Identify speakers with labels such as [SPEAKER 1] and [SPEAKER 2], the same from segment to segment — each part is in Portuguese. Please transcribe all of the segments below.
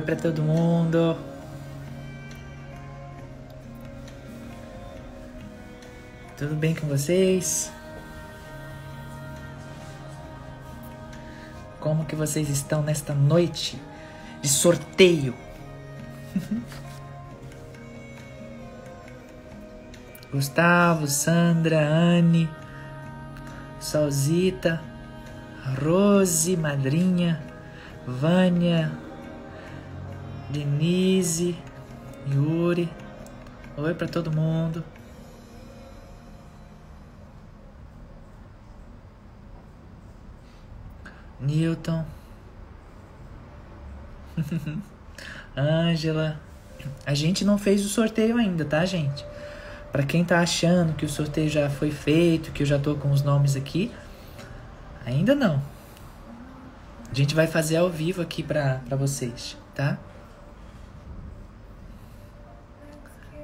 [SPEAKER 1] Oi para todo mundo. Tudo bem com vocês? Como que vocês estão nesta noite de sorteio? Gustavo, Sandra, Anne, Salzita, Rose, madrinha, Vânia, Denise, Yuri. Oi para todo mundo. Newton. Ângela. A gente não fez o sorteio ainda, tá, gente? Para quem tá achando que o sorteio já foi feito, que eu já tô com os nomes aqui, ainda não. A gente vai fazer ao vivo aqui para vocês, tá?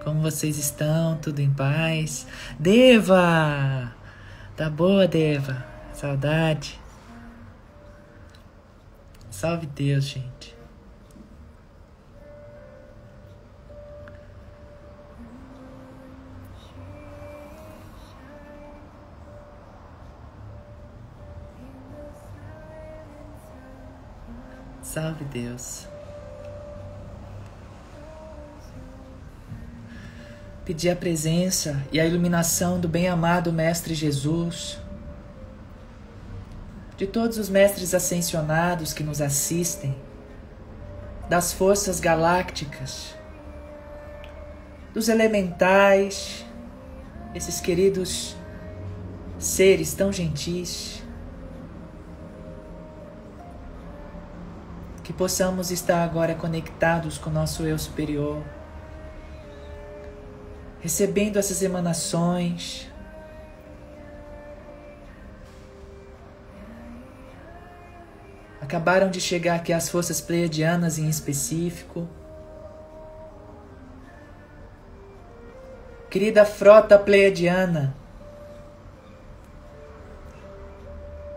[SPEAKER 1] Como vocês estão? Tudo em paz? Deva! Tá boa, Deva? Saudade. Salve Deus, gente. Salve Deus. Pedir a presença e a iluminação do bem-amado Mestre Jesus, de todos os mestres ascensionados que nos assistem, das forças galácticas, dos elementais, esses queridos seres tão gentis, que possamos estar agora conectados com o nosso eu superior, recebendo essas emanações. Acabaram de chegar aqui as forças pleiadianas em específico. Querida frota pleiadiana,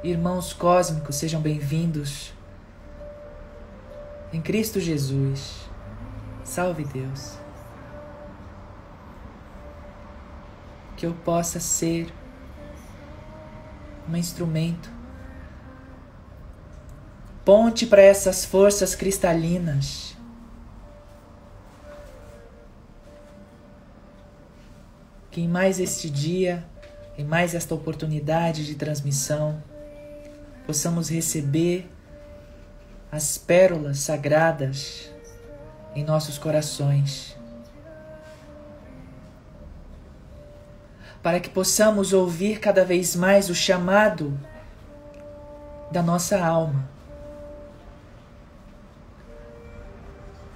[SPEAKER 1] irmãos cósmicos, sejam bem-vindos em Cristo Jesus. Salve Deus. Que eu possa ser um instrumento, ponte para essas forças cristalinas. Que em mais este dia, em mais esta oportunidade de transmissão, possamos receber as pérolas sagradas em nossos corações, para que possamos ouvir cada vez mais o chamado da nossa alma,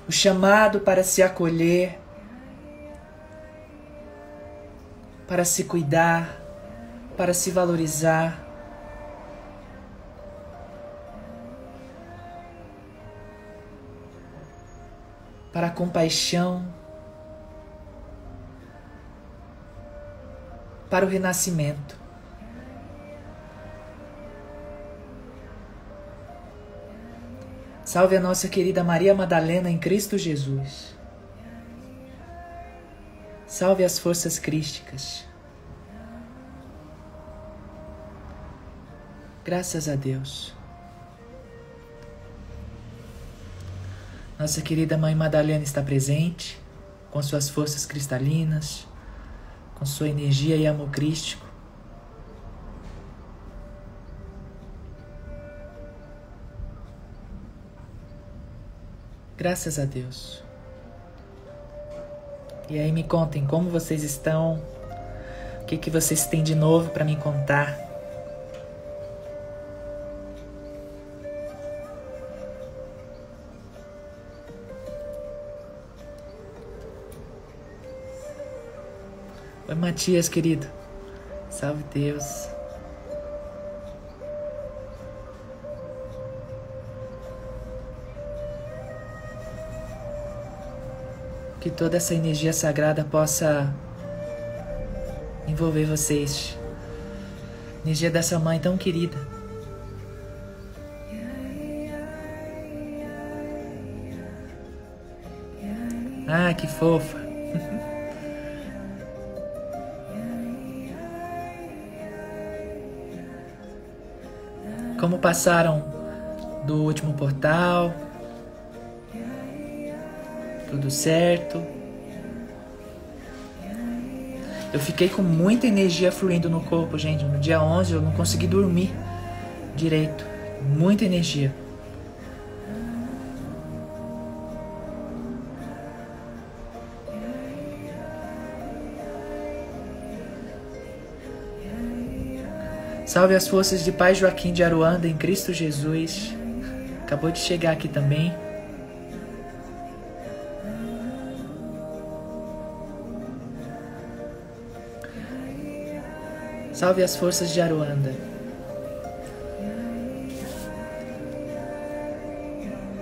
[SPEAKER 1] o chamado para se acolher, para se cuidar, para se valorizar. Para a compaixão, para o renascimento. Salve a nossa querida Maria Madalena em Cristo Jesus. Salve as forças crísticas. Graças a Deus. Nossa querida Mãe Madalena está presente, com suas forças cristalinas, com sua energia e amor crístico. Graças a Deus. E aí me contem como vocês estão, o que, que vocês têm de novo para me contar. Oi, Matias, querido. Salve Deus. Que toda essa energia sagrada possa envolver vocês. Energia dessa mãe tão querida. Ah, que fofa. Como passaram do último portal? Tudo certo? Eu fiquei com muita energia fluindo no corpo, gente. No dia 11 eu não consegui dormir direito. Muita energia. Salve as forças de Pai Joaquim de Aruanda em Cristo Jesus. Acabou de chegar aqui também. Salve as forças de Aruanda.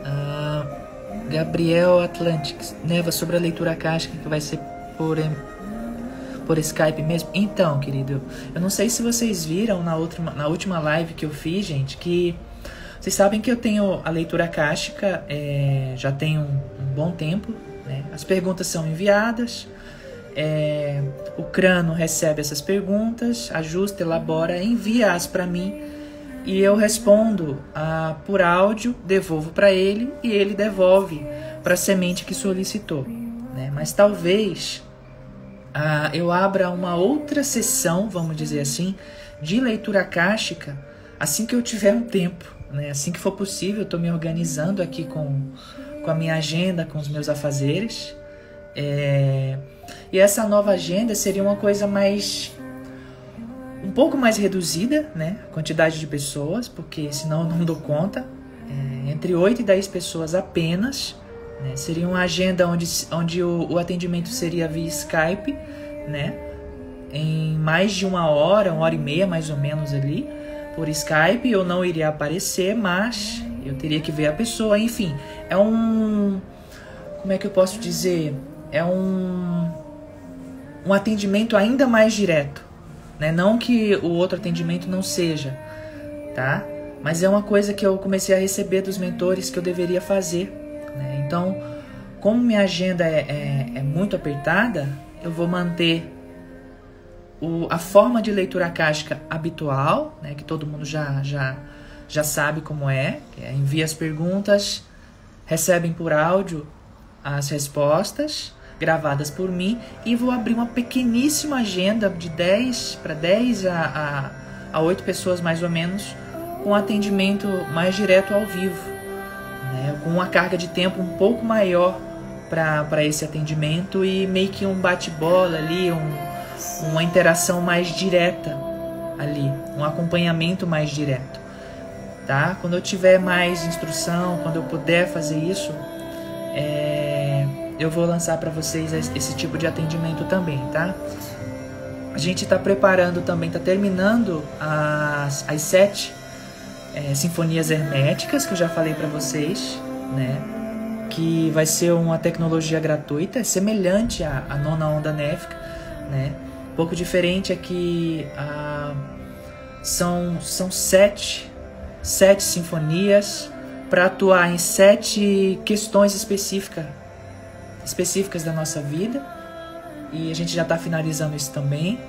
[SPEAKER 1] Ah, Gabriel Atlantics. Neva sobre a leitura caixa que vai ser por por Skype mesmo? Então, querido, eu não sei se vocês viram na, outra, na última live que eu fiz, gente, que vocês sabem que eu tenho a leitura cástica é, já tem um, um bom tempo. Né? As perguntas são enviadas, é, o crânio recebe essas perguntas, ajusta, elabora, envia-as para mim e eu respondo ah, por áudio, devolvo para ele e ele devolve para a semente que solicitou. Né? Mas talvez ah, eu abra uma outra sessão, vamos dizer assim, de leitura cástica assim que eu tiver um tempo, né? assim que for possível. Estou me organizando aqui com, com a minha agenda, com os meus afazeres. É... E essa nova agenda seria uma coisa mais. um pouco mais reduzida, né? A quantidade de pessoas, porque senão eu não dou conta. É, entre 8 e 10 pessoas apenas né? Seria uma agenda onde, onde o, o atendimento seria via Skype, né? Em mais de uma hora, uma hora e meia mais ou menos ali, por Skype. Eu não iria aparecer, mas eu teria que ver a pessoa. Enfim, é um. Como é que eu posso dizer? É um. Um atendimento ainda mais direto. Né? Não que o outro atendimento não seja, tá? Mas é uma coisa que eu comecei a receber dos mentores que eu deveria fazer né? Então, como minha agenda é, é, é, muito apertada, eu vou manter o, a forma de leitura cásica habitual, né? que todo mundo já, já, já sabe como é, é envia as perguntas, recebem por áudio as respostas gravadas por mim e vou abrir uma pequeníssima agenda de 10 para 10 a, a, a 8 pessoas mais ou menos com atendimento mais direto ao vivo né, com uma carga de tempo um pouco maior para esse atendimento e meio que um bate-bola ali, um, uma interação mais direta ali, um acompanhamento mais direto. Tá? Quando eu tiver mais instrução, quando eu puder fazer isso, é, eu vou lançar para vocês esse tipo de atendimento também, tá? A gente está preparando também, está terminando as, as sete é, sinfonias herméticas, que eu já falei para vocês, né? Que vai ser uma tecnologia gratuita, é semelhante à, à nona onda néfica, né? Um pouco diferente é que são, são sete, sete sinfonias para atuar em sete questões específicas, específicas da nossa vida. E a gente já está finalizando isso também.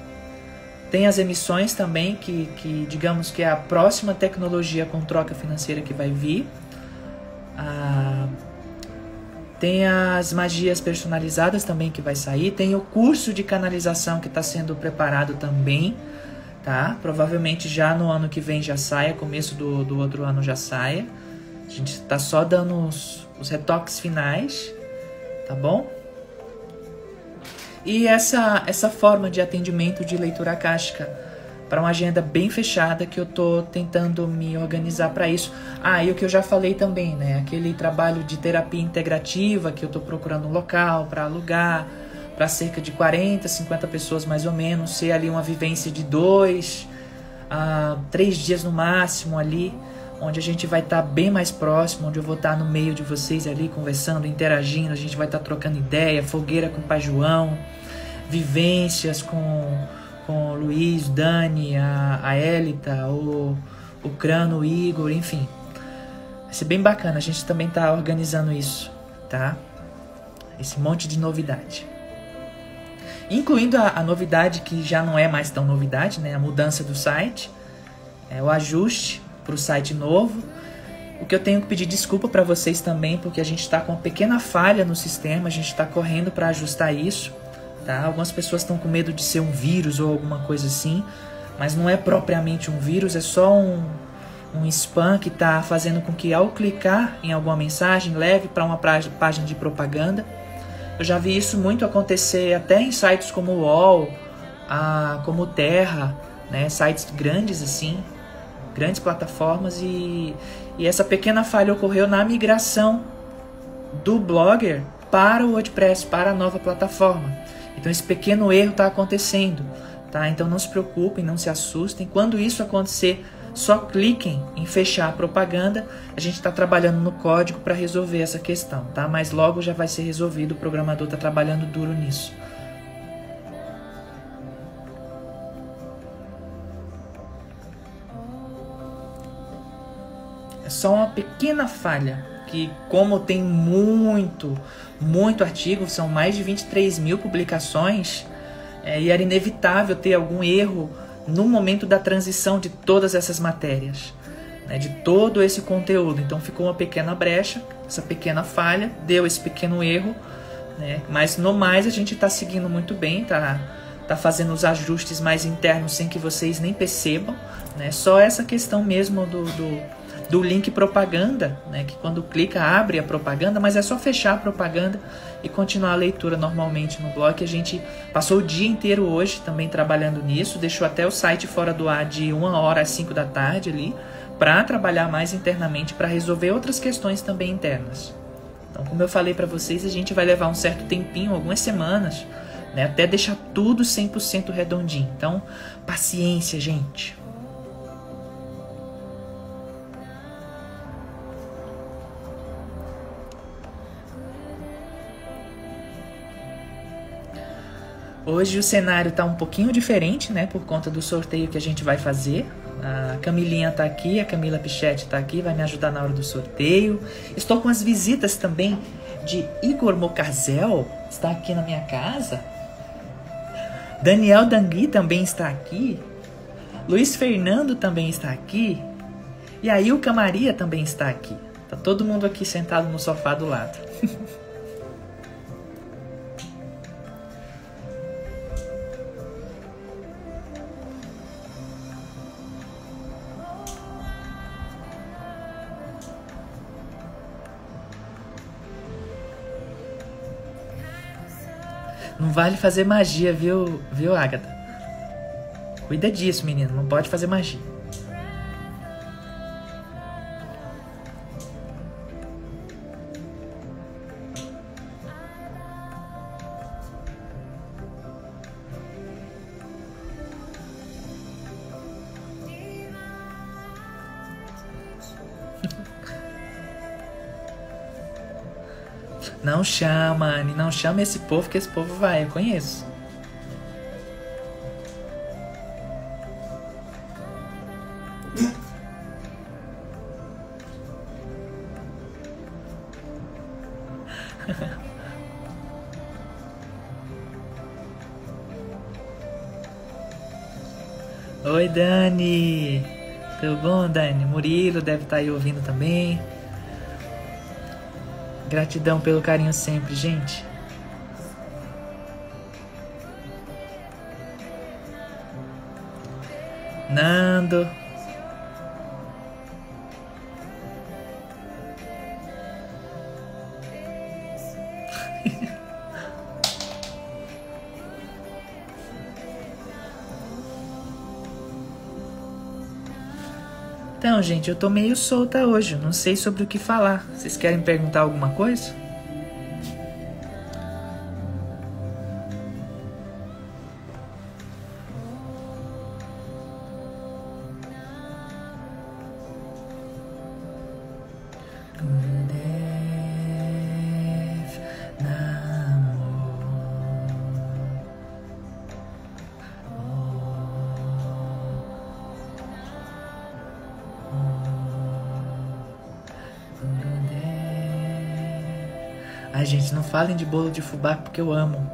[SPEAKER 1] Tem as emissões também, que, que digamos que é a próxima tecnologia com troca financeira que vai vir. Ah, tem as magias personalizadas também que vai sair. Tem o curso de canalização que está sendo preparado também. Tá? Provavelmente já no ano que vem já saia, começo do, do outro ano já saia. A gente está só dando os, os retoques finais, tá bom? E essa, essa forma de atendimento de leitura cástica para uma agenda bem fechada que eu tô tentando me organizar para isso. Ah, e o que eu já falei também, né? Aquele trabalho de terapia integrativa que eu tô procurando um local para alugar, para cerca de 40, 50 pessoas mais ou menos, ser ali uma vivência de dois a três dias no máximo ali, onde a gente vai estar tá bem mais próximo, onde eu vou estar tá no meio de vocês ali conversando, interagindo, a gente vai estar tá trocando ideia, fogueira com o Pai João, vivências com, com o Luiz, Dani, a, a Elita, o, o Crano, o Igor, enfim. Vai ser bem bacana, a gente também está organizando isso, tá? Esse monte de novidade. Incluindo a, a novidade que já não é mais tão novidade, né? A mudança do site, é, o ajuste para o site novo. O que eu tenho que pedir desculpa para vocês também, porque a gente está com uma pequena falha no sistema, a gente está correndo para ajustar isso. Tá? Algumas pessoas estão com medo de ser um vírus ou alguma coisa assim, mas não é propriamente um vírus, é só um, um spam que está fazendo com que ao clicar em alguma mensagem leve para uma página de propaganda. Eu já vi isso muito acontecer até em sites como o UOL, a, como Terra, né, sites grandes assim, grandes plataformas e, e essa pequena falha ocorreu na migração do Blogger para o WordPress, para a nova plataforma. Então esse pequeno erro está acontecendo, tá? Então não se preocupem, não se assustem. Quando isso acontecer, só cliquem em fechar a propaganda. A gente está trabalhando no código para resolver essa questão, tá? Mas logo já vai ser resolvido. O programador está trabalhando duro nisso. Só uma pequena falha que, como tem muito, muito artigo, são mais de 23 mil publicações, é, e era inevitável ter algum erro no momento da transição de todas essas matérias, né, de todo esse conteúdo. Então ficou uma pequena brecha, essa pequena falha, deu esse pequeno erro, né, mas no mais a gente está seguindo muito bem, tá, tá fazendo os ajustes mais internos sem que vocês nem percebam. Né, só essa questão mesmo do, do do link propaganda, né, que quando clica abre a propaganda, mas é só fechar a propaganda e continuar a leitura normalmente no blog. A gente passou o dia inteiro hoje também trabalhando nisso, deixou até o site fora do ar de uma hora às 5 da tarde ali, para trabalhar mais internamente, para resolver outras questões também internas. Então, como eu falei para vocês, a gente vai levar um certo tempinho, algumas semanas, né, até deixar tudo 100% redondinho. Então, paciência, gente. Hoje o cenário está um pouquinho diferente, né? Por conta do sorteio que a gente vai fazer. A Camilinha está aqui, a Camila Pichetti está aqui, vai me ajudar na hora do sorteio. Estou com as visitas também de Igor Mocazel, está aqui na minha casa. Daniel Dangui também está aqui. Luiz Fernando também está aqui. E a Ilka Maria também está aqui. Tá todo mundo aqui sentado no sofá do lado. Não vale fazer magia, viu, viu, Agatha? Cuida disso, menino. Não pode fazer magia. Não chama, Anne, não chama esse povo que esse povo vai, eu conheço. Oi, Dani. Tudo bom, Dani? Murilo deve estar tá aí ouvindo também. Gratidão pelo carinho sempre, gente. Nando. Gente, eu tô meio solta hoje, não sei sobre o que falar. Vocês querem perguntar alguma coisa? Hum. Ai, gente, não falem de bolo de fubá porque eu amo.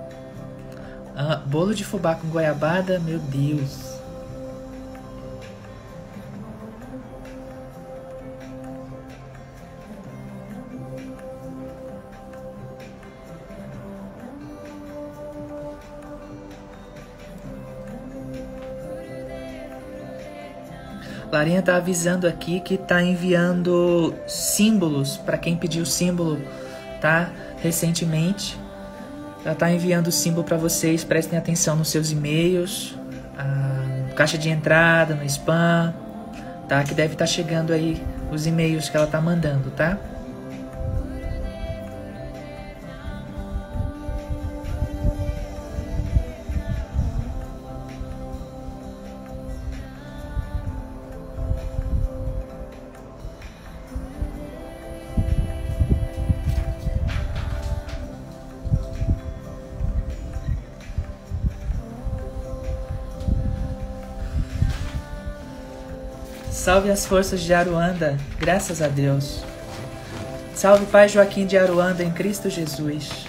[SPEAKER 1] Ah, bolo de fubá com goiabada, meu Deus. Larinha tá avisando aqui que tá enviando símbolos para quem pediu símbolo, tá? Recentemente. Ela tá enviando o símbolo para vocês, prestem atenção nos seus e-mails, caixa de entrada, no spam, tá? Que deve estar tá chegando aí os e-mails que ela tá mandando, tá? Salve as forças de Aruanda, graças a Deus. Salve Pai Joaquim de Aruanda em Cristo Jesus.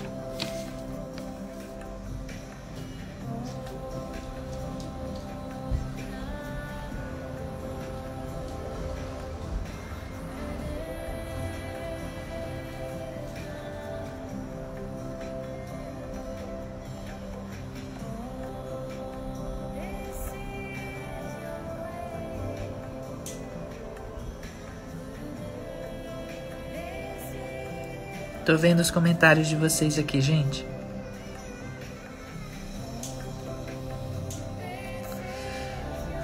[SPEAKER 1] Tô vendo os comentários de vocês aqui, gente.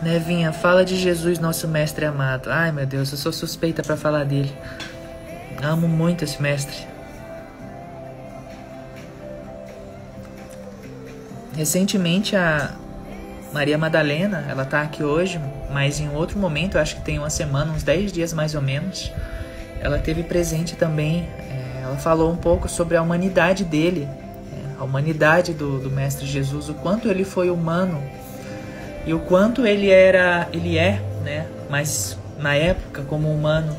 [SPEAKER 1] Nevinha, fala de Jesus, nosso mestre amado. Ai, meu Deus, eu sou suspeita para falar dele. Amo muito esse mestre. Recentemente a Maria Madalena, ela tá aqui hoje, mas em outro momento, acho que tem uma semana, uns 10 dias mais ou menos, ela teve presente também ela falou um pouco sobre a humanidade dele, né? a humanidade do, do Mestre Jesus, o quanto ele foi humano e o quanto ele era, ele é, né? Mas na época como humano,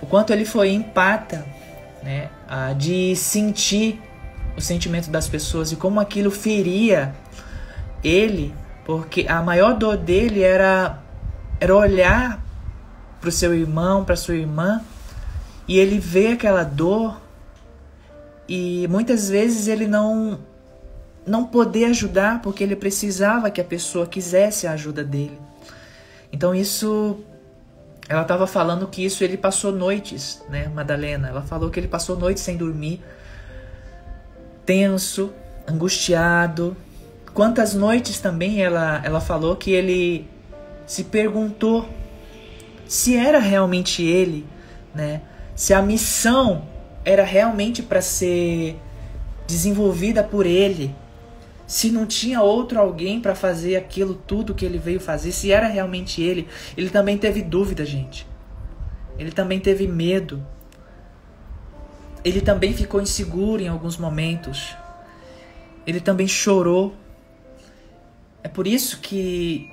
[SPEAKER 1] o quanto ele foi empata, né? de sentir o sentimento das pessoas e como aquilo feria ele, porque a maior dor dele era era olhar para o seu irmão, para sua irmã e ele vê aquela dor e muitas vezes ele não não poder ajudar porque ele precisava que a pessoa quisesse a ajuda dele. Então isso ela estava falando que isso ele passou noites, né, Madalena? Ela falou que ele passou noites sem dormir, tenso, angustiado. Quantas noites também ela ela falou que ele se perguntou se era realmente ele, né? Se a missão era realmente para ser desenvolvida por ele, se não tinha outro alguém para fazer aquilo tudo que ele veio fazer, se era realmente ele, ele também teve dúvida, gente. Ele também teve medo. Ele também ficou inseguro em alguns momentos. Ele também chorou. É por isso que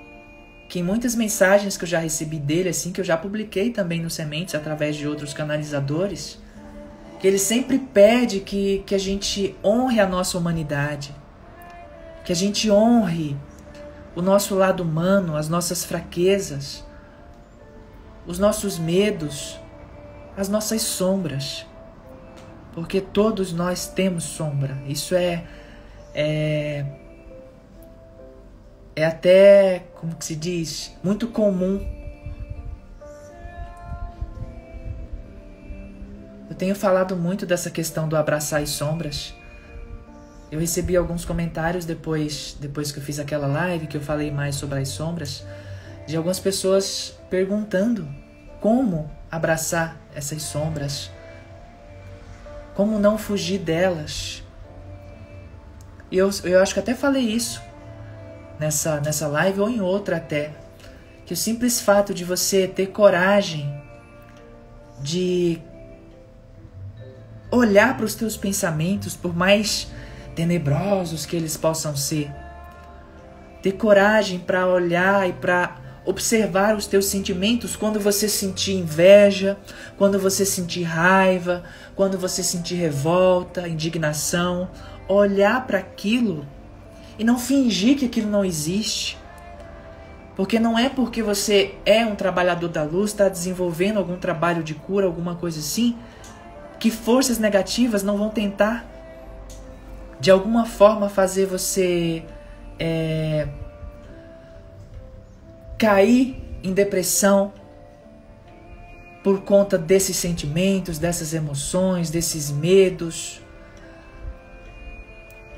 [SPEAKER 1] que em muitas mensagens que eu já recebi dele, assim, que eu já publiquei também no Sementes através de outros canalizadores, ele sempre pede que, que a gente honre a nossa humanidade, que a gente honre o nosso lado humano, as nossas fraquezas, os nossos medos, as nossas sombras. Porque todos nós temos sombra. Isso é é é até, como que se diz, muito comum Eu tenho falado muito dessa questão do abraçar as sombras. Eu recebi alguns comentários depois, depois que eu fiz aquela live que eu falei mais sobre as sombras, de algumas pessoas perguntando como abraçar essas sombras, como não fugir delas. E eu, eu acho que até falei isso nessa, nessa live ou em outra até, que o simples fato de você ter coragem de olhar para os teus pensamentos, por mais tenebrosos que eles possam ser. Ter coragem para olhar e para observar os teus sentimentos quando você sentir inveja, quando você sentir raiva, quando você sentir revolta, indignação, olhar para aquilo e não fingir que aquilo não existe. Porque não é porque você é um trabalhador da luz, está desenvolvendo algum trabalho de cura, alguma coisa assim, que forças negativas não vão tentar de alguma forma fazer você é, cair em depressão por conta desses sentimentos, dessas emoções, desses medos.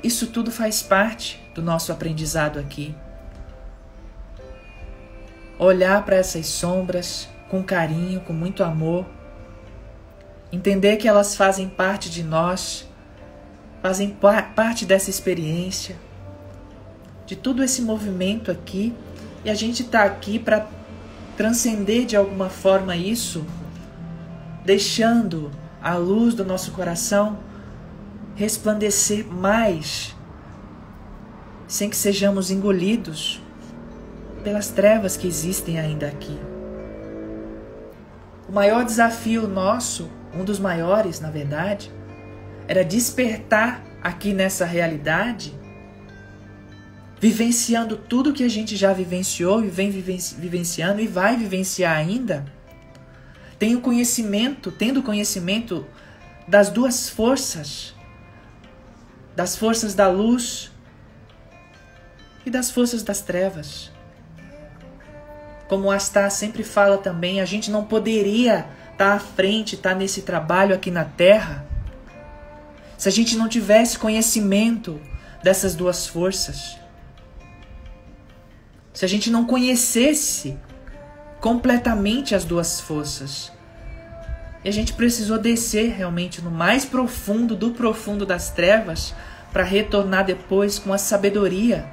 [SPEAKER 1] Isso tudo faz parte do nosso aprendizado aqui. Olhar para essas sombras com carinho, com muito amor, entender que elas fazem parte de nós, fazem parte dessa experiência, de todo esse movimento aqui, e a gente está aqui para transcender de alguma forma isso, deixando a luz do nosso coração resplandecer mais, sem que sejamos engolidos pelas trevas que existem ainda aqui. O maior desafio nosso, um dos maiores, na verdade, era despertar aqui nessa realidade, vivenciando tudo que a gente já vivenciou e vem vivenciando e vai vivenciar ainda. Tenho conhecimento, tendo conhecimento das duas forças, das forças da luz e das forças das trevas. Como Astá sempre fala também, a gente não poderia estar tá à frente, estar tá nesse trabalho aqui na Terra, se a gente não tivesse conhecimento dessas duas forças. Se a gente não conhecesse completamente as duas forças. E a gente precisou descer realmente no mais profundo do profundo das trevas para retornar depois com a sabedoria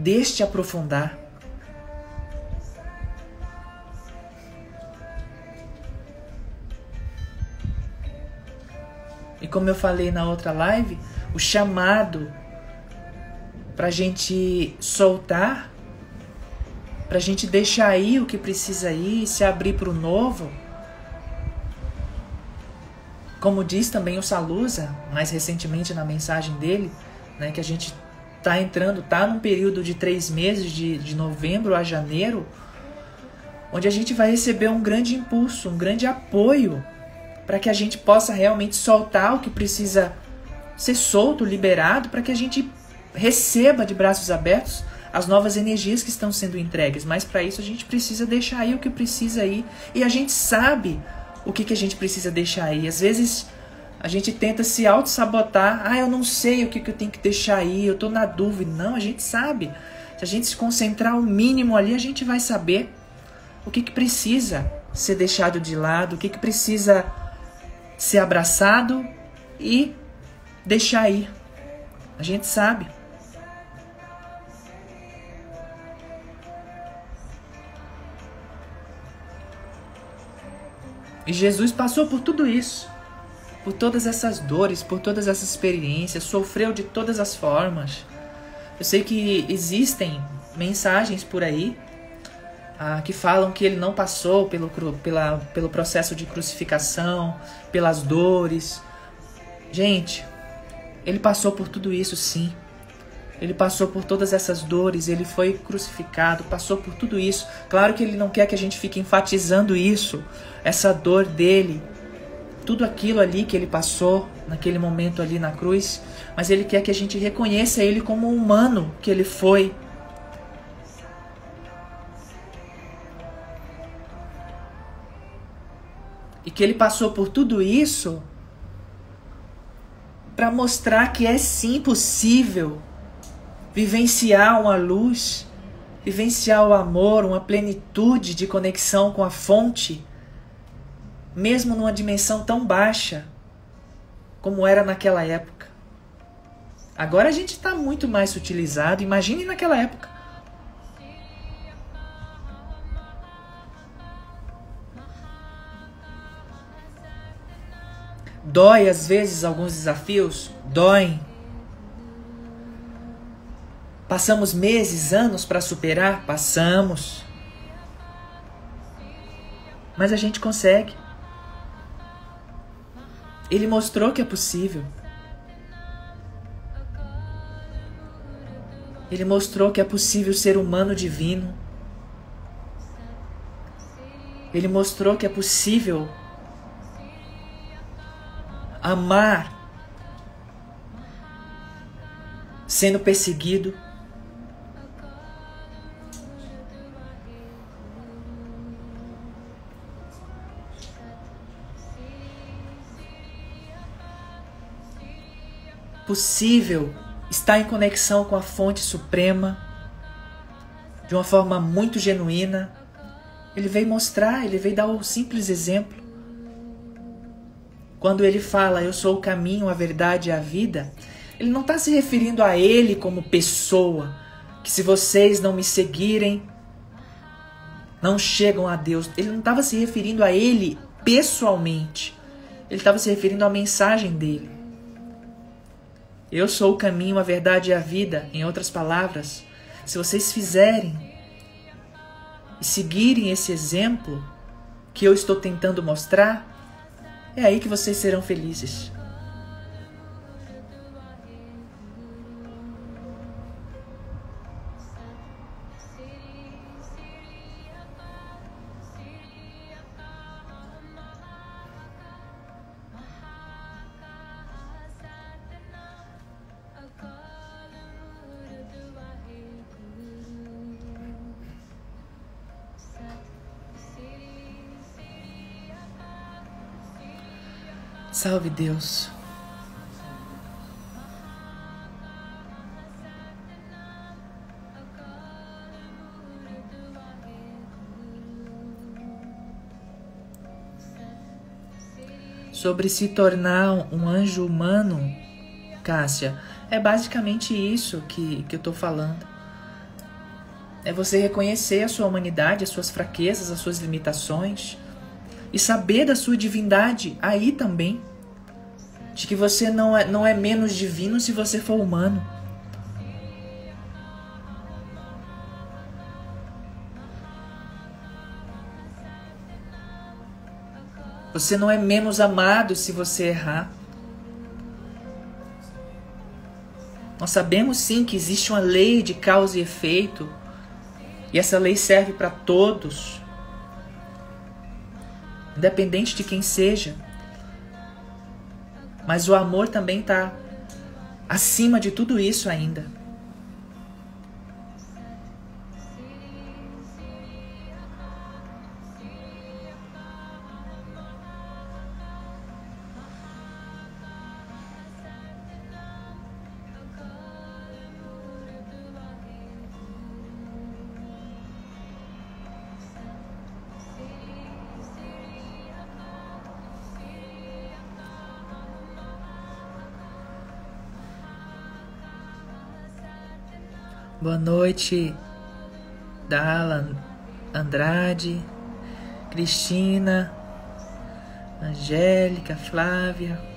[SPEAKER 1] deste aprofundar. E como eu falei na outra live, o chamado para a gente soltar, para a gente deixar ir o que precisa ir, se abrir para o novo. Como diz também o Salusa, mais recentemente na mensagem dele, né, que a gente tá entrando, tá num período de três meses, de, de novembro a janeiro, onde a gente vai receber um grande impulso, um grande apoio para que a gente possa realmente soltar o que precisa ser solto, liberado, para que a gente receba de braços abertos as novas energias que estão sendo entregues. Mas para isso a gente precisa deixar aí o que precisa aí. E a gente sabe o que, que a gente precisa deixar aí. Às vezes a gente tenta se auto-sabotar. Ah, eu não sei o que, que eu tenho que deixar aí, eu estou na dúvida. Não, a gente sabe. Se a gente se concentrar o mínimo ali, a gente vai saber o que, que precisa ser deixado de lado, o que, que precisa ser abraçado e deixar ir. A gente sabe. E Jesus passou por tudo isso por todas essas dores, por todas essas experiências, sofreu de todas as formas. Eu sei que existem mensagens por aí ah, que falam que ele não passou pelo, pela, pelo processo de crucificação, pelas dores. Gente, ele passou por tudo isso sim. Ele passou por todas essas dores, ele foi crucificado, passou por tudo isso. Claro que ele não quer que a gente fique enfatizando isso, essa dor dele, tudo aquilo ali que ele passou naquele momento ali na cruz, mas ele quer que a gente reconheça ele como humano que ele foi. E que ele passou por tudo isso para mostrar que é sim possível vivenciar uma luz, vivenciar o amor, uma plenitude de conexão com a fonte mesmo numa dimensão tão baixa como era naquela época. Agora a gente está muito mais utilizado, imagine naquela época. Dói às vezes alguns desafios? Doem. Passamos meses, anos para superar? Passamos. Mas a gente consegue. Ele mostrou que é possível. Ele mostrou que é possível ser humano divino. Ele mostrou que é possível amar sendo perseguido. Possível estar em conexão com a fonte suprema de uma forma muito genuína. Ele veio mostrar, ele veio dar um simples exemplo. Quando ele fala eu sou o caminho, a verdade e a vida, ele não está se referindo a ele como pessoa, que se vocês não me seguirem, não chegam a Deus. Ele não estava se referindo a ele pessoalmente. Ele estava se referindo à mensagem dele. Eu sou o caminho, a verdade e a vida. Em outras palavras, se vocês fizerem e seguirem esse exemplo que eu estou tentando mostrar, é aí que vocês serão felizes. Salve Deus. Sobre se tornar um anjo humano, Cássia, é basicamente isso que, que eu estou falando. É você reconhecer a sua humanidade, as suas fraquezas, as suas limitações e saber da sua divindade aí também de que você não é, não é menos divino se você for humano. Você não é menos amado se você errar. Nós sabemos sim que existe uma lei de causa e efeito, e essa lei serve para todos, independente de quem seja. Mas o amor também está acima de tudo isso ainda. Noite, Dala Andrade, Cristina, Angélica, Flávia.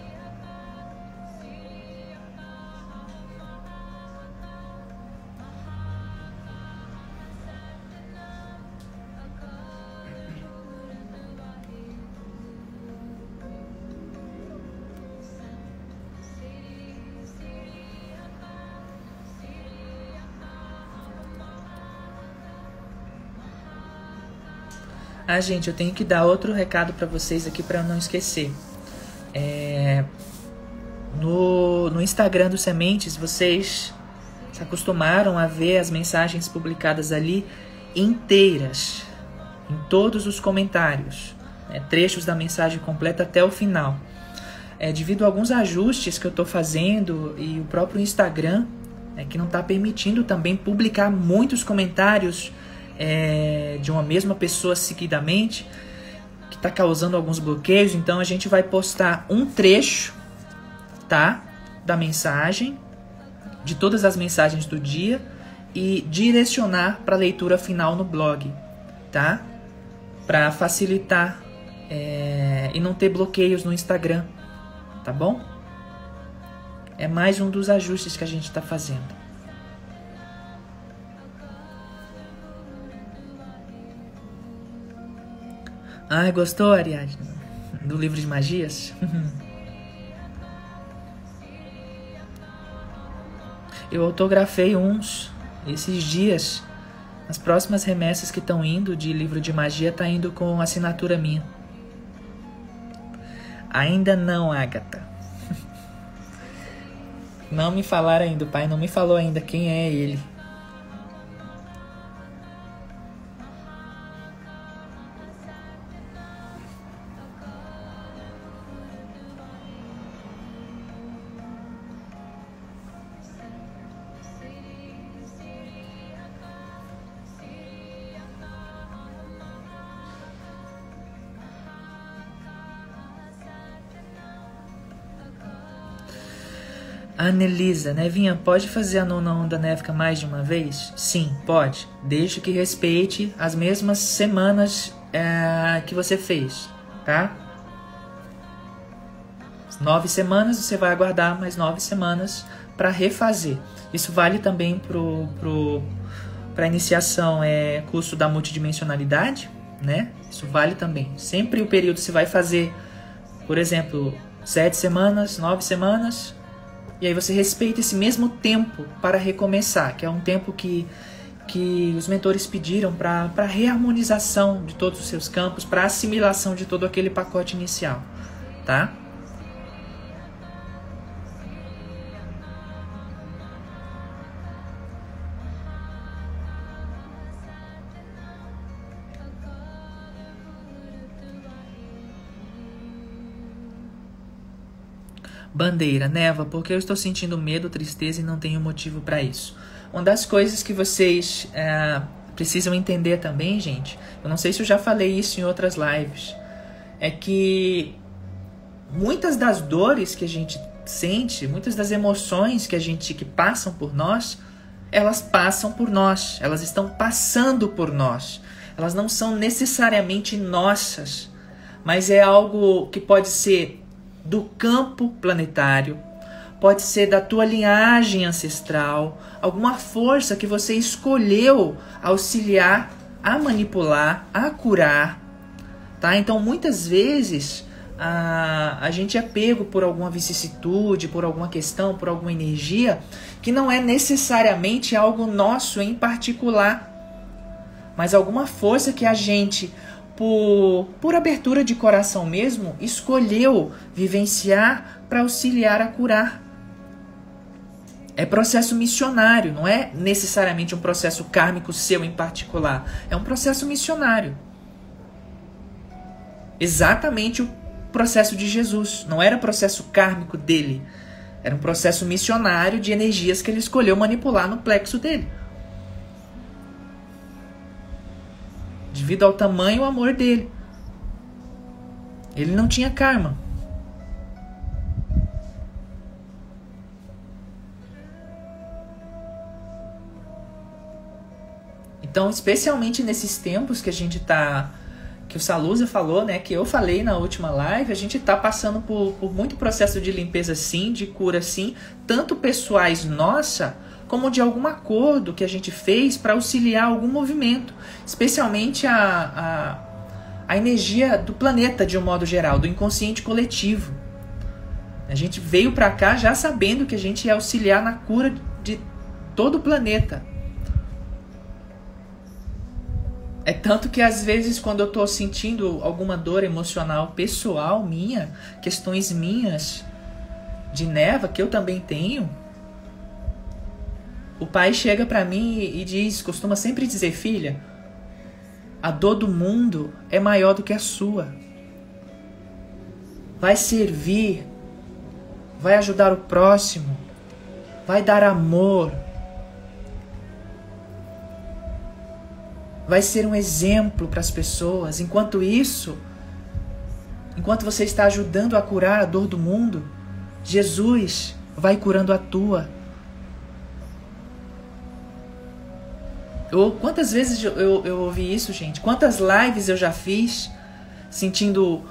[SPEAKER 1] Ah, gente, eu tenho que dar outro recado para vocês aqui para não esquecer. É... No, no Instagram do Sementes, vocês se acostumaram a ver as mensagens publicadas ali inteiras, em todos os comentários, né? trechos da mensagem completa até o final. É, devido a alguns ajustes que eu estou fazendo e o próprio Instagram, né, que não está permitindo também publicar muitos comentários é, de uma mesma pessoa seguidamente, que está causando alguns bloqueios. Então a gente vai postar um trecho, tá? Da mensagem, de todas as mensagens do dia e direcionar para a leitura final no blog, tá? Para facilitar é, e não ter bloqueios no Instagram, tá bom? É mais um dos ajustes que a gente está fazendo. Ai, gostou, Ariadne? Do livro de magias? Eu autografei uns esses dias. As próximas remessas que estão indo de livro de magia tá indo com assinatura minha. Ainda não, Agatha. Não me falaram ainda, o pai não me falou ainda quem é ele. Anelisa, Nevinha, pode fazer a nona onda néfica mais de uma vez? Sim, pode. Desde que respeite as mesmas semanas é, que você fez, tá? Nove semanas, você vai aguardar mais nove semanas para refazer. Isso vale também pro, pro, para iniciação, é curso da multidimensionalidade, né? Isso vale também. Sempre o período você vai fazer, por exemplo, sete semanas, nove semanas, e aí você respeita esse mesmo tempo para recomeçar, que é um tempo que, que os mentores pediram para reharmonização de todos os seus campos, para assimilação de todo aquele pacote inicial, tá? Bandeira, neva, porque eu estou sentindo medo, tristeza e não tenho motivo para isso. Uma das coisas que vocês é, precisam entender também, gente, eu não sei se eu já falei isso em outras lives, é que muitas das dores que a gente sente, muitas das emoções que a gente que passam por nós, elas passam por nós, elas estão passando por nós. Elas não são necessariamente nossas, mas é algo que pode ser do campo planetário, pode ser da tua linhagem ancestral, alguma força que você escolheu auxiliar a manipular, a curar, tá? Então muitas vezes a, a gente é pego por alguma vicissitude, por alguma questão, por alguma energia que não é necessariamente algo nosso em particular, mas alguma força que a gente por, por abertura de coração mesmo, escolheu vivenciar para auxiliar a curar. É processo missionário, não é necessariamente um processo kármico seu em particular. É um processo missionário. Exatamente o processo de Jesus. Não era processo kármico dele. Era um processo missionário de energias que ele escolheu manipular no plexo dele. Devido ao tamanho amor dele. Ele não tinha karma. Então, especialmente nesses tempos que a gente tá que o Salusa falou, né, que eu falei na última live, a gente tá passando por, por muito processo de limpeza sim, de cura sim, tanto pessoais nossa, como de algum acordo que a gente fez para auxiliar algum movimento, especialmente a, a, a energia do planeta de um modo geral, do inconsciente coletivo. A gente veio para cá já sabendo que a gente ia auxiliar na cura de todo o planeta. É tanto que às vezes quando eu estou sentindo alguma dor emocional pessoal minha, questões minhas de neva que eu também tenho, o pai chega para mim e diz, costuma sempre dizer, filha, a dor do mundo é maior do que a sua. Vai servir, vai ajudar o próximo, vai dar amor, vai ser um exemplo para as pessoas. Enquanto isso, enquanto você está ajudando a curar a dor do mundo, Jesus vai curando a tua. Eu, quantas vezes eu, eu, eu ouvi isso, gente? Quantas lives eu já fiz sentindo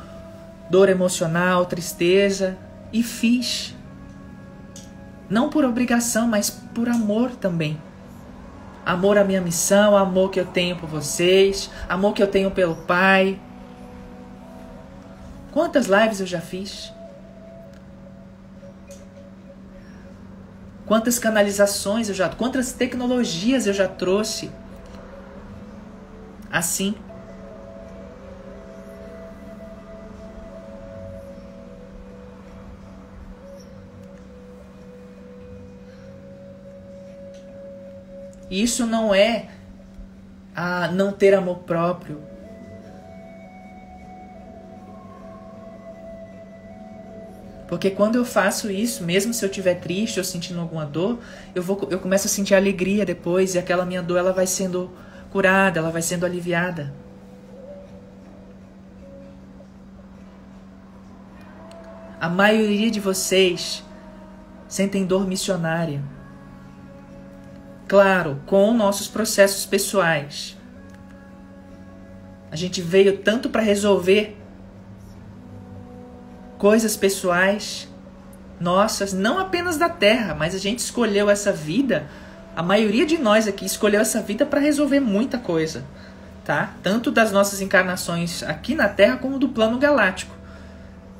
[SPEAKER 1] dor emocional, tristeza. e fiz. Não por obrigação, mas por amor também. Amor à minha missão, amor que eu tenho por vocês, amor que eu tenho pelo Pai. Quantas lives eu já fiz? Quantas canalizações eu já, quantas tecnologias eu já trouxe? Assim, isso não é a não ter amor próprio. Porque quando eu faço isso, mesmo se eu estiver triste ou sentindo alguma dor, eu, vou, eu começo a sentir alegria depois e aquela minha dor ela vai sendo curada, ela vai sendo aliviada. A maioria de vocês sentem dor missionária. Claro, com nossos processos pessoais. A gente veio tanto para resolver coisas pessoais nossas, não apenas da terra, mas a gente escolheu essa vida. A maioria de nós aqui escolheu essa vida para resolver muita coisa, tá? Tanto das nossas encarnações aqui na Terra como do plano galáctico.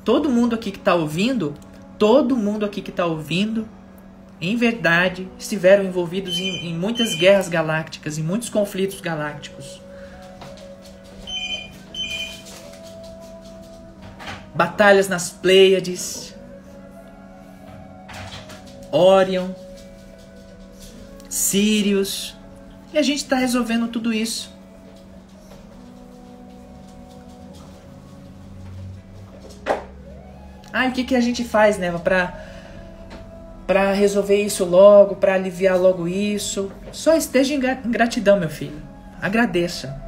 [SPEAKER 1] Todo mundo aqui que está ouvindo, todo mundo aqui que está ouvindo em verdade, estiveram envolvidos em, em muitas guerras galácticas, em muitos conflitos galácticos. Batalhas nas Pleiades, Orion, Sirius, e a gente está resolvendo tudo isso. Ah, o que, que a gente faz, Neva, para para resolver isso logo, para aliviar logo isso. Só esteja em gratidão, meu filho. Agradeça.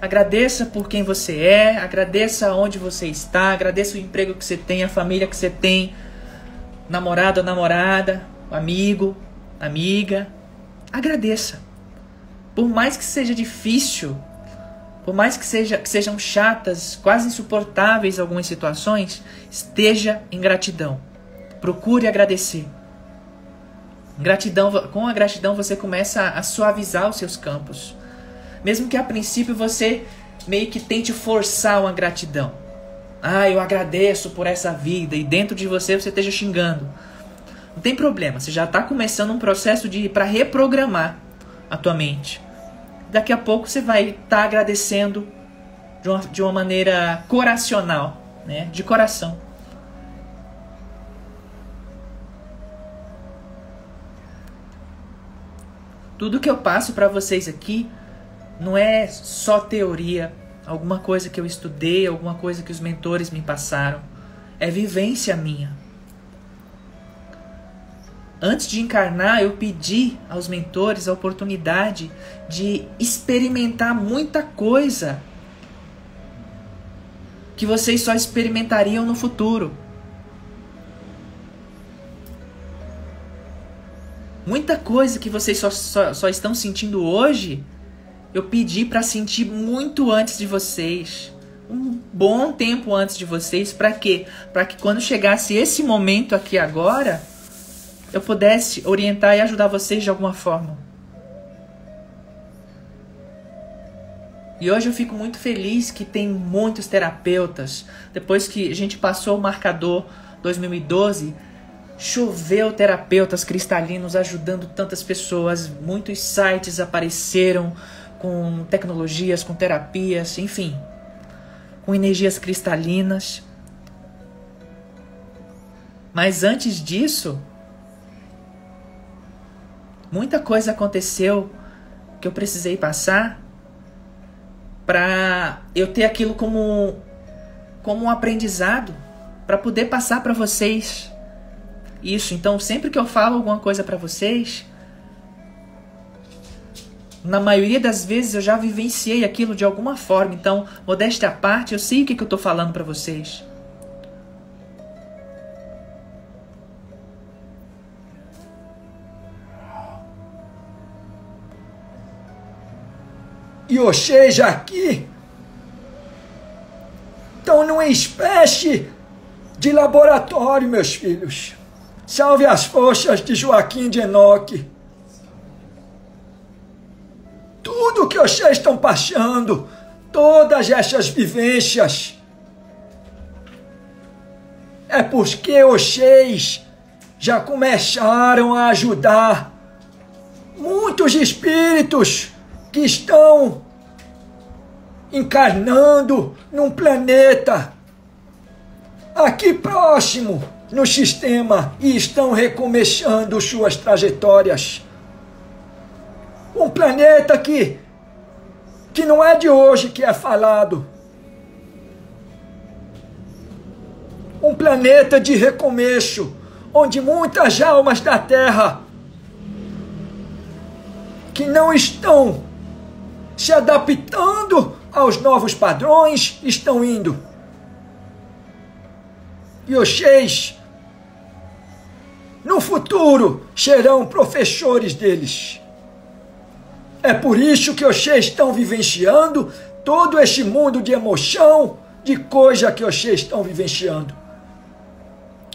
[SPEAKER 1] Agradeça por quem você é, agradeça onde você está, agradeça o emprego que você tem, a família que você tem, namorado ou namorada, amigo, amiga. Agradeça. Por mais que seja difícil, por mais que, seja, que sejam chatas, quase insuportáveis algumas situações, esteja em gratidão. Procure agradecer. Gratidão, com a gratidão você começa a suavizar os seus campos. Mesmo que a princípio você meio que tente forçar uma gratidão. Ah, eu agradeço por essa vida e dentro de você você esteja xingando. Não tem problema, você já está começando um processo de para reprogramar a tua mente. Daqui a pouco você vai estar tá agradecendo de uma, de uma maneira coracional, né? de coração. Tudo que eu passo para vocês aqui não é só teoria, alguma coisa que eu estudei, alguma coisa que os mentores me passaram. É vivência minha. Antes de encarnar, eu pedi aos mentores a oportunidade de experimentar muita coisa que vocês só experimentariam no futuro. Muita coisa que vocês só, só, só estão sentindo hoje, eu pedi para sentir muito antes de vocês. Um bom tempo antes de vocês. Para quê? Para que quando chegasse esse momento aqui agora, eu pudesse orientar e ajudar vocês de alguma forma. E hoje eu fico muito feliz que tem muitos terapeutas. Depois que a gente passou o marcador 2012, Choveu terapeutas cristalinos ajudando tantas pessoas, muitos sites apareceram com tecnologias, com terapias, enfim, com energias cristalinas. Mas antes disso, muita coisa aconteceu que eu precisei passar para eu ter aquilo como como um aprendizado para poder passar para vocês isso. Então, sempre que eu falo alguma coisa para vocês, na maioria das vezes eu já vivenciei aquilo de alguma forma. Então, modéstia à parte, eu sei o que, que eu estou falando para vocês.
[SPEAKER 2] E seja aqui. Então não espécie de laboratório, meus filhos. Salve as forças de Joaquim de Enoque. Tudo que vocês estão passando, todas essas vivências, é porque vocês já começaram a ajudar muitos espíritos que estão encarnando num planeta aqui próximo no sistema e estão recomeçando suas trajetórias. Um planeta que que não é de hoje que é falado. Um planeta de recomeço, onde muitas almas da Terra que não estão se adaptando aos novos padrões estão indo. E seis, no futuro, serão professores deles. É por isso que vocês estão vivenciando todo este mundo de emoção, de coisa que vocês estão vivenciando.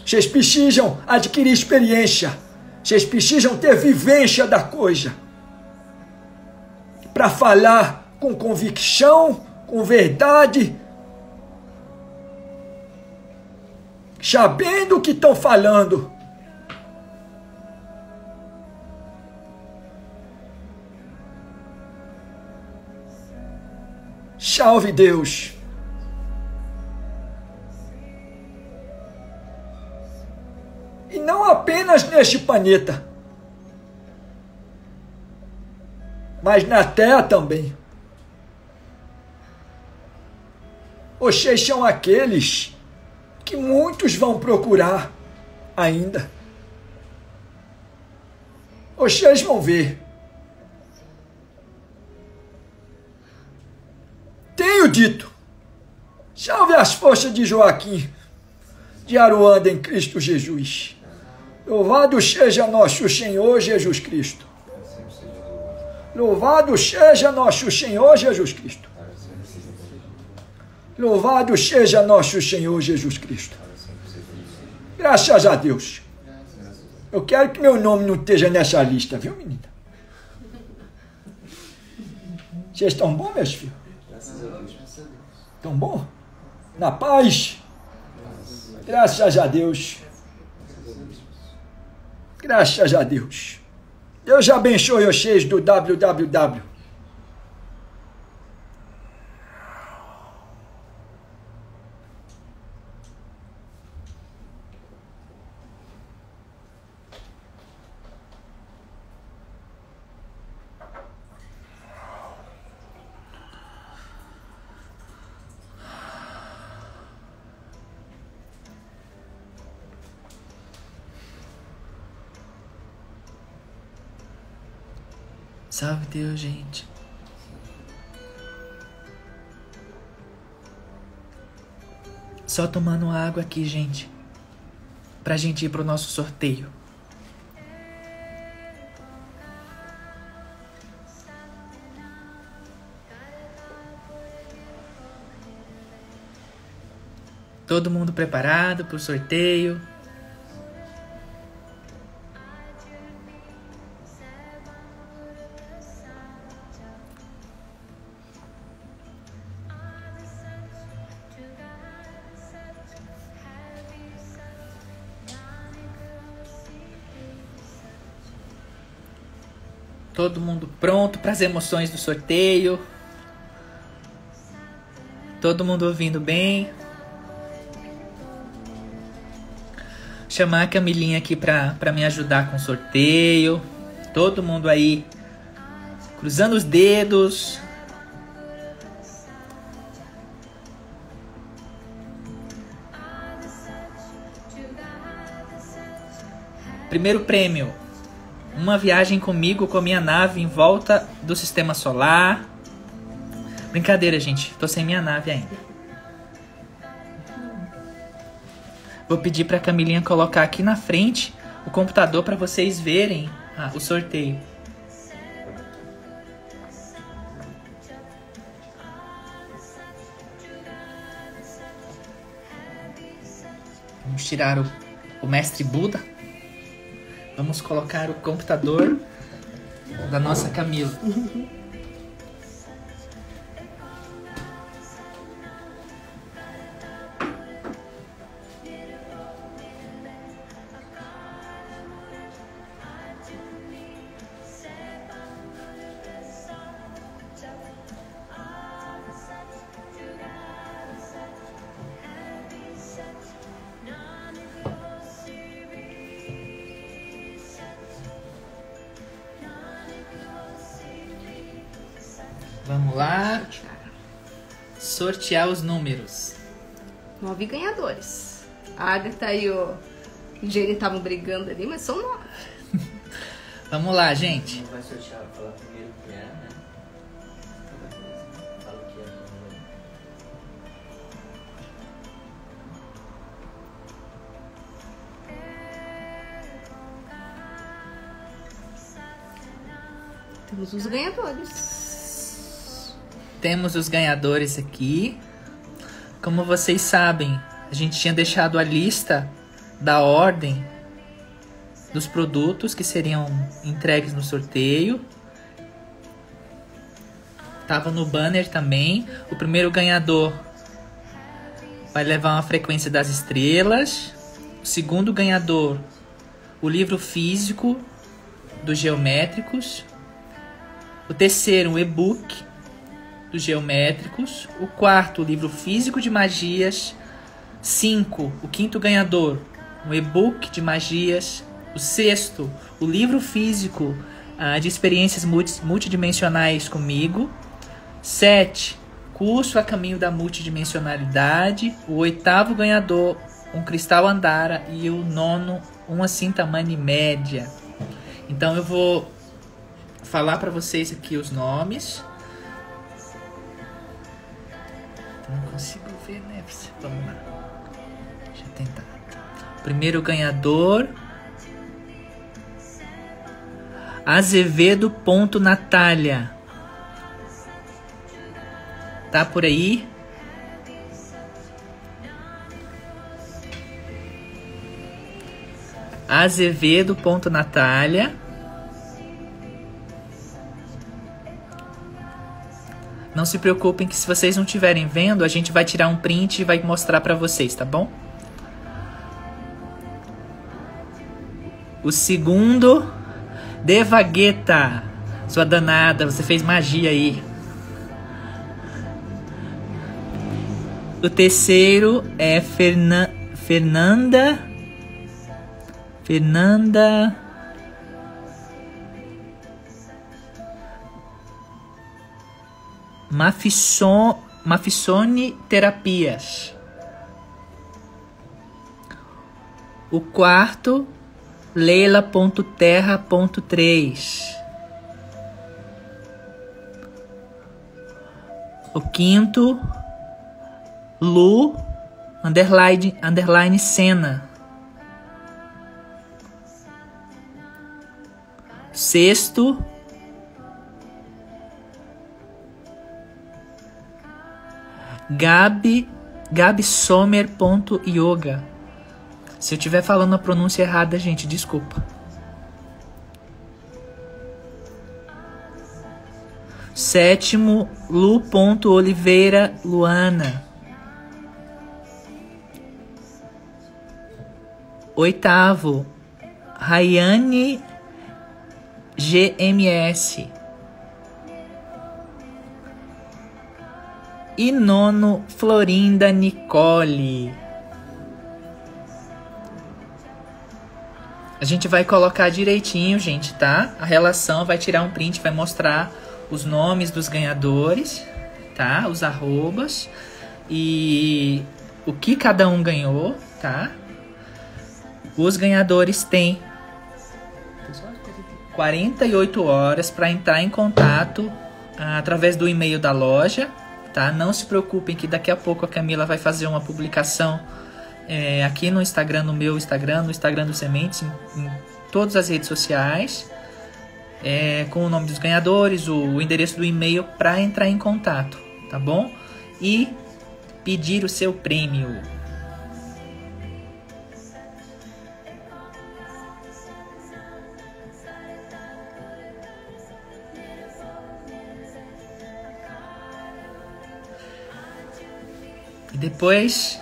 [SPEAKER 2] Vocês precisam adquirir experiência. Vocês precisam ter vivência da coisa. Para falar com convicção, com verdade, sabendo o que estão falando. Salve Deus! E não apenas neste planeta, mas na Terra também. Vocês são aqueles que muitos vão procurar ainda. Vocês vão ver. Tenho dito. Salve as forças de Joaquim, de Aruanda em Cristo Jesus. Louvado seja nosso Senhor Jesus Cristo. Louvado seja nosso Senhor Jesus Cristo. Louvado seja nosso Senhor Jesus Cristo. Graças a Deus. Eu quero que meu nome não esteja nessa lista, viu, menina? Vocês estão bom, meus filhos? Estão bom? Na paz? Graças a Deus. Graças a Deus. Deus abençoe vocês do www.
[SPEAKER 1] Salve Deus, gente. Só tomando água aqui, gente. Pra gente ir pro nosso sorteio. Todo mundo preparado pro sorteio? As emoções do sorteio. Todo mundo ouvindo bem. Chamar a Camilinha aqui para me ajudar com o sorteio. Todo mundo aí cruzando os dedos. Primeiro prêmio uma viagem comigo com a minha nave em volta do sistema solar. Brincadeira, gente. Tô sem minha nave ainda. Vou pedir para Camilinha colocar aqui na frente o computador para vocês verem ah, o sorteio. Vamos tirar o, o mestre Buda. Vamos colocar o computador da nossa Camila. Sortear os números.
[SPEAKER 3] Nove ganhadores. A Agatha e o Jenny estavam brigando ali, mas são nove.
[SPEAKER 1] Vamos lá, gente.
[SPEAKER 4] Não vai sortear, falar primeiro que é, né? Fala o que é.
[SPEAKER 3] Temos os ganhadores.
[SPEAKER 1] Temos os ganhadores aqui. Como vocês sabem, a gente tinha deixado a lista da ordem dos produtos que seriam entregues no sorteio. Tava no banner também. O primeiro ganhador vai levar uma frequência das estrelas. O segundo ganhador, o livro físico dos geométricos. O terceiro, um e-book geométricos. O quarto, o livro físico de magias. Cinco, o quinto ganhador, um e-book de magias. O sexto, o livro físico ah, de experiências multi- multidimensionais comigo. Sete, curso a caminho da multidimensionalidade. O oitavo ganhador, um cristal andara. E o nono, uma cinta mani média. Então eu vou falar para vocês aqui os nomes. Não consigo ver, né? Vamos lá. Deixa eu tentar. Primeiro ganhador. Azevedo ponto Natália. Tá por aí? Azevedo ponto Natália. Não se preocupem que se vocês não estiverem vendo, a gente vai tirar um print e vai mostrar pra vocês, tá bom? O segundo, Devagueta. Sua danada, você fez magia aí. O terceiro é Ferna Fernanda. Fernanda. Mafisson, Mafissone Terapias. O quarto, Leila.terra.3. O quinto, Lu, underline, underline Cena. Sexto, Gabi, Gabi Sommer.yoga. Se eu estiver falando a pronúncia errada, gente, desculpa. Sétimo, Lu.oliveira Luana. Oitavo, Rayane GMS. E nono, Florinda Nicole. A gente vai colocar direitinho, gente, tá? A relação vai tirar um print, vai mostrar os nomes dos ganhadores, tá? Os arrobas e o que cada um ganhou, tá? Os ganhadores têm 48 horas para entrar em contato ah, através do e-mail da loja, tá? Não se preocupem que daqui a pouco a Camila vai fazer uma publicação é, aqui no Instagram, no meu Instagram, no Instagram do Sementes, em, em todas as redes sociais, é, com o nome dos ganhadores, o, o endereço do e-mail para entrar em contato, tá bom? E pedir o seu prêmio. E depois,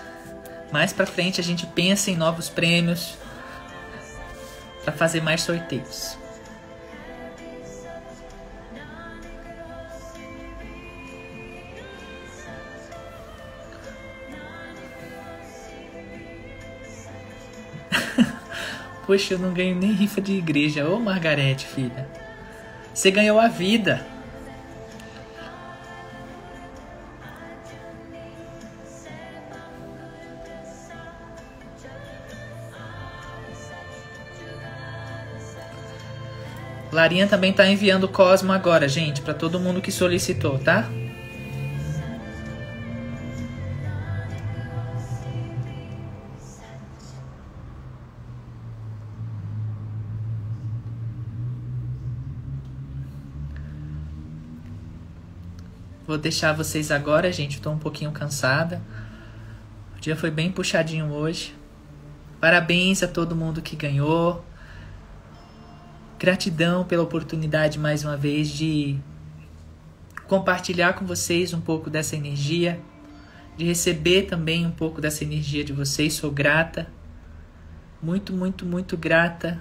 [SPEAKER 1] mais pra frente, a gente pensa em novos prêmios para fazer mais sorteios. Poxa, eu não ganho nem rifa de igreja. Ô, Margarete, filha. Você ganhou a vida. Larinha também tá enviando Cosmo agora, gente, para todo mundo que solicitou, tá? Vou deixar vocês agora, gente. Estou um pouquinho cansada. O dia foi bem puxadinho hoje. Parabéns a todo mundo que ganhou. Gratidão pela oportunidade mais uma vez de compartilhar com vocês um pouco dessa energia, de receber também um pouco dessa energia de vocês. Sou grata. Muito, muito, muito grata.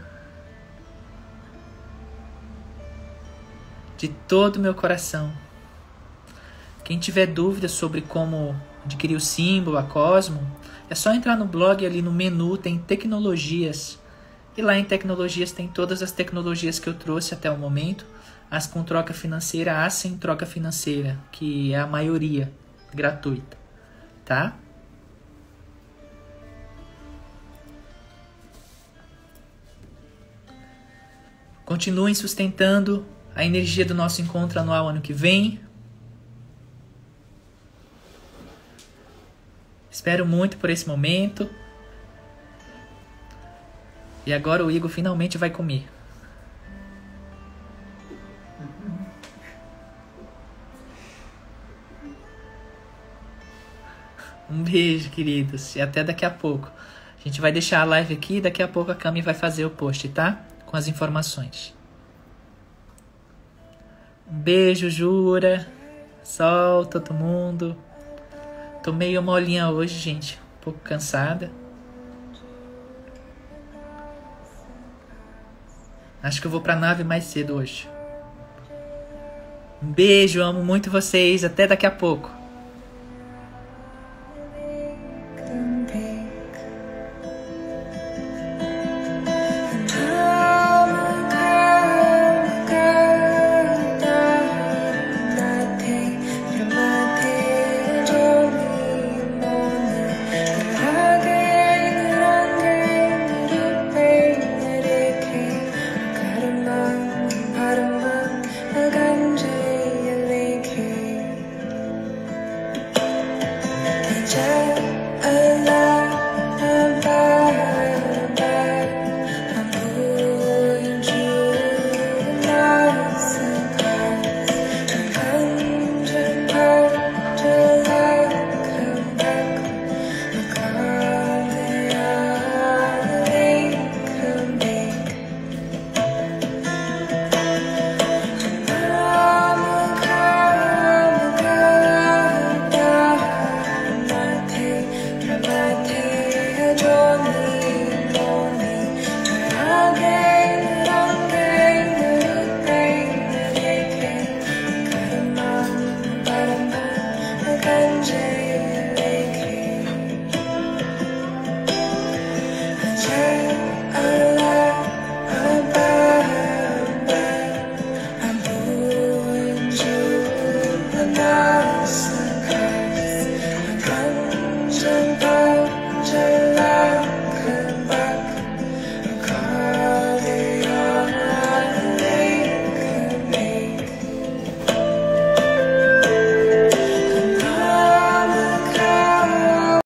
[SPEAKER 1] De todo o meu coração. Quem tiver dúvidas sobre como adquirir o símbolo, a Cosmo, é só entrar no blog ali no menu, tem tecnologias. E lá em tecnologias tem todas as tecnologias que eu trouxe até o momento, as com troca financeira, as sem troca financeira, que é a maioria gratuita, tá? Continuem sustentando a energia do nosso encontro anual ano que vem. Espero muito por esse momento. E agora o Igor finalmente vai comer. Um beijo, queridos. E até daqui a pouco. A gente vai deixar a live aqui e daqui a pouco a Cami vai fazer o post, tá? Com as informações. Um beijo, Jura. Sol, todo mundo. Tô meio molinha hoje, gente. Um pouco cansada. Acho que eu vou pra nave mais cedo hoje. Um beijo, amo muito vocês. Até daqui a pouco.